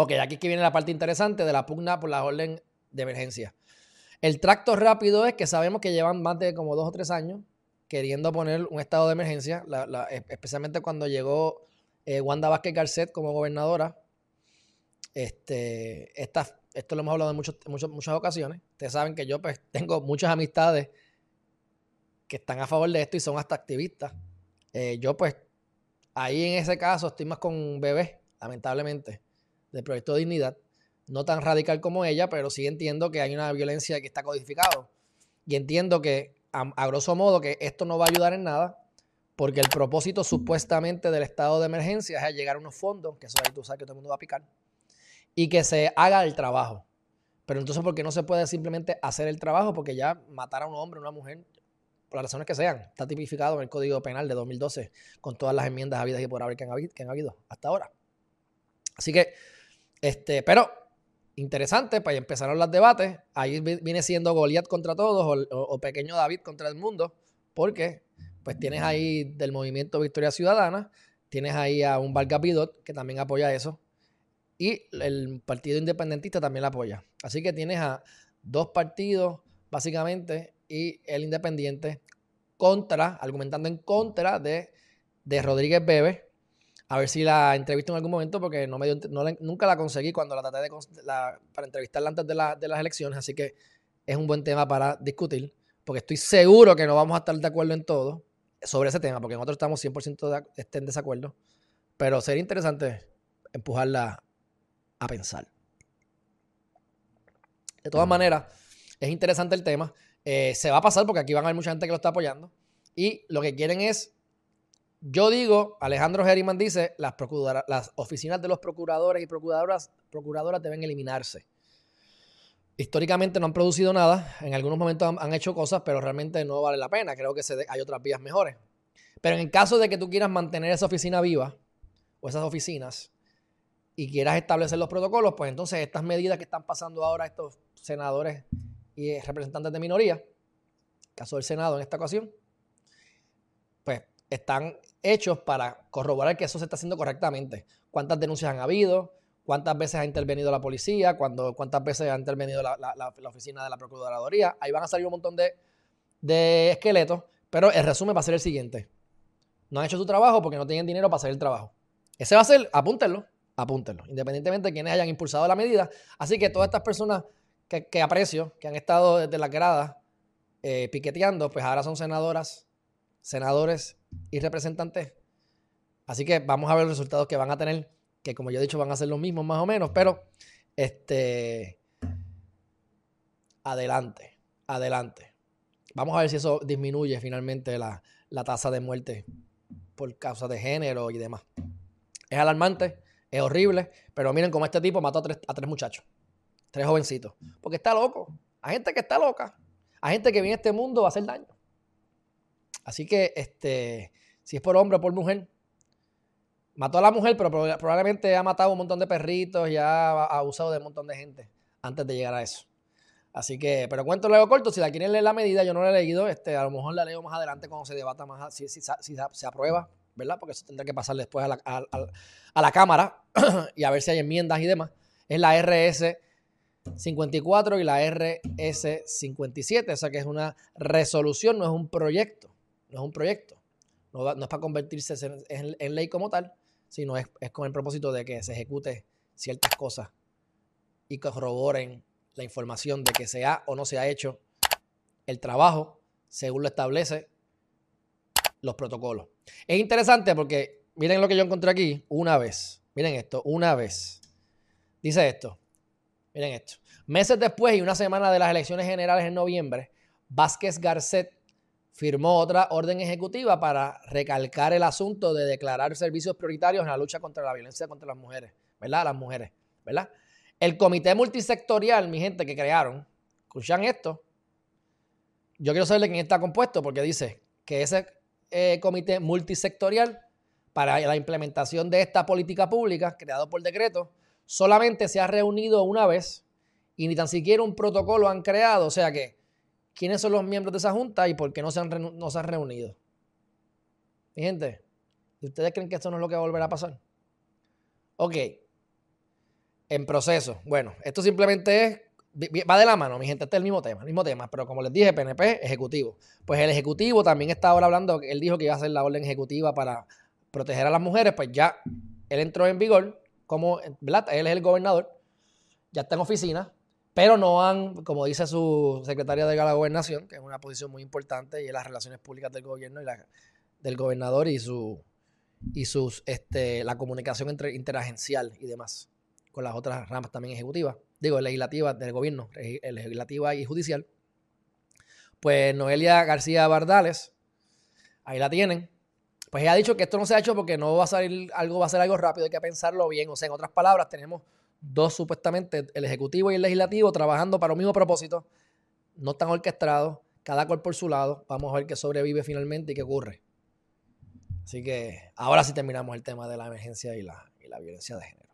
Ok, aquí es que viene la parte interesante de la pugna por la orden de emergencia. El tracto rápido es que sabemos que llevan más de como dos o tres años queriendo poner un estado de emergencia, especialmente cuando llegó eh, Wanda Vázquez Garcet como gobernadora. Este, esto lo hemos hablado en muchas ocasiones. Ustedes saben que yo pues, tengo muchas amistades que están a favor de esto y son hasta activistas. Eh, yo pues ahí en ese caso estoy más con bebé, lamentablemente, del proyecto de dignidad no tan radical como ella, pero sí entiendo que hay una violencia que está codificado. Y entiendo que, a, grosso modo, que esto no va a ayudar en nada, porque el propósito supuestamente del estado de emergencia es llegar a unos fondos, que eso ahí tú sabes que todo el mundo va a picar, y que se haga el trabajo. Pero entonces, ¿por qué no se puede simplemente hacer el trabajo? Porque ya matar a un hombre, una mujer, por las razones que sean, está tipificado en el Código Penal de 2012, con todas las enmiendas habidas y por haber que han habido hasta ahora. Así que, este, pero interesante, pues empezaron los debates. Ahí viene siendo Goliat contra todos o, pequeño David contra el mundo, porque pues tienes ahí del movimiento Victoria Ciudadana, tienes ahí a un Vargas Pidot que también apoya eso, y el Partido Independentista también la apoya. Así que tienes a dos partidos, básicamente, y el Independiente contra, argumentando en contra de, de Rodríguez Bebe, a ver si la entrevisto en algún momento porque no me dio, nunca la conseguí cuando la traté de, para entrevistarla antes de, de, las elecciones, así que es un buen tema para discutir, porque estoy seguro que no vamos a estar de acuerdo en todo sobre ese tema, porque nosotros estamos 100% en desacuerdo, pero sería interesante empujarla a pensar. De todas maneras, es interesante el tema. Eh, se va a pasar porque aquí van a haber mucha gente que lo está apoyando. Y lo que quieren es yo digo, Alejandro Geriman dice, las, oficinas de los procuradores y procuradoras, procuradoras deben eliminarse. Históricamente no han producido nada, en algunos momentos han, hecho cosas, pero realmente no vale la pena. Creo que hay otras vías mejores. Pero en el caso de que tú quieras mantener esa oficina viva, o esas oficinas, y quieras establecer los protocolos, pues entonces estas medidas que están pasando ahora estos senadores y representantes de minoría, caso del Senado en esta ocasión, pues están hechos para corroborar que eso se está haciendo correctamente. ¿Cuántas denuncias han habido? ¿Cuántas veces ha intervenido la policía? ¿Cuántas veces ha intervenido la, oficina de la Procuraduría? Ahí van a salir un montón de, esqueletos, pero el resumen va a ser el siguiente. No han hecho su trabajo porque no tienen dinero para hacer el trabajo. Ese va a ser, apúntenlo, apúntenlo, independientemente de quienes hayan impulsado la medida. Así que todas estas personas que, aprecio, que han estado desde la grada eh, piqueteando, pues ahora son senadoras, senadores y representantes. Así que vamos a ver los resultados que van a tener, que como yo he dicho van a ser los mismos más o menos, pero este adelante, adelante. Vamos a ver si eso disminuye finalmente la, tasa de muerte por causa de género y demás. Es alarmante, es horrible, pero miren cómo este tipo mató a tres, a tres muchachos, tres jovencitos, porque está loco. Hay gente que está loca, hay gente que viene a este mundo a hacer daño. Así que, este, si es por hombre o por mujer, mató a la mujer, pero probablemente ha matado un montón de perritos y ha abusado de un montón de gente antes de llegar a eso. Así que, pero cuento luego corto, si la quieren leer la medida, yo no la he leído, este, a lo mejor la leo más adelante cuando se debata más, si, si, se aprueba, ¿verdad? Porque eso tendrá que pasar después a la, a la Cámara y a ver si hay enmiendas y demás. Es la RS 54 y la RS 57, o sea que es una resolución, no es un proyecto no es un proyecto, no, es para convertirse en, ley como tal, sino es, con el propósito de que se ejecute ciertas cosas y corroboren la información de que se ha o no se ha hecho el trabajo según lo establece los protocolos. Es interesante porque miren lo que yo encontré aquí una vez. Miren esto, una vez. Dice esto. Miren esto. Meses después y una semana de las elecciones generales en noviembre, Vázquez Garcet firmó otra orden ejecutiva para recalcar el asunto de declarar servicios prioritarios en la lucha contra la violencia contra las mujeres, ¿verdad? Las mujeres, ¿verdad? El comité multisectorial, mi gente, que crearon, escuchan esto. Yo quiero saber de quién está compuesto porque dice que ese eh, comité multisectorial para la implementación de esta política pública, creado por decreto, solamente se ha reunido una vez y ni tan siquiera un protocolo han creado. O sea que quiénes son los miembros de esa junta y por qué no se han, no se han reunido. Mi gente, ¿ustedes creen que esto no es lo que va a volver a pasar? Ok. en proceso. Bueno, esto simplemente es va de la mano, mi gente, este es el mismo tema, el mismo tema, pero como les dije, PNP, ejecutivo. Pues el ejecutivo también está ahora hablando, él dijo que iba a hacer la orden ejecutiva para proteger a las mujeres, pues ya él entró en vigor, como, ¿verdad? Él es el gobernador, ya está en oficina, pero no han, como dice su secretaria de la gobernación, que es una posición muy importante y es las relaciones públicas del gobierno y la, del gobernador y su y sus este, la comunicación entre, interagencial y demás con las otras ramas también ejecutivas, digo, legislativas del gobierno, legislativa y judicial. Pues Noelia García Bardales, ahí la tienen. Pues ella ha dicho que esto no se ha hecho porque no va a salir algo, va a ser algo rápido, hay que pensarlo bien. O sea, en otras palabras, tenemos dos supuestamente, el Ejecutivo y el Legislativo, trabajando para un mismo propósito, no están orquestados, cada cual por su lado. Vamos a ver qué sobrevive finalmente y qué ocurre. Así que ahora sí terminamos el tema de la emergencia y la, y la violencia de género.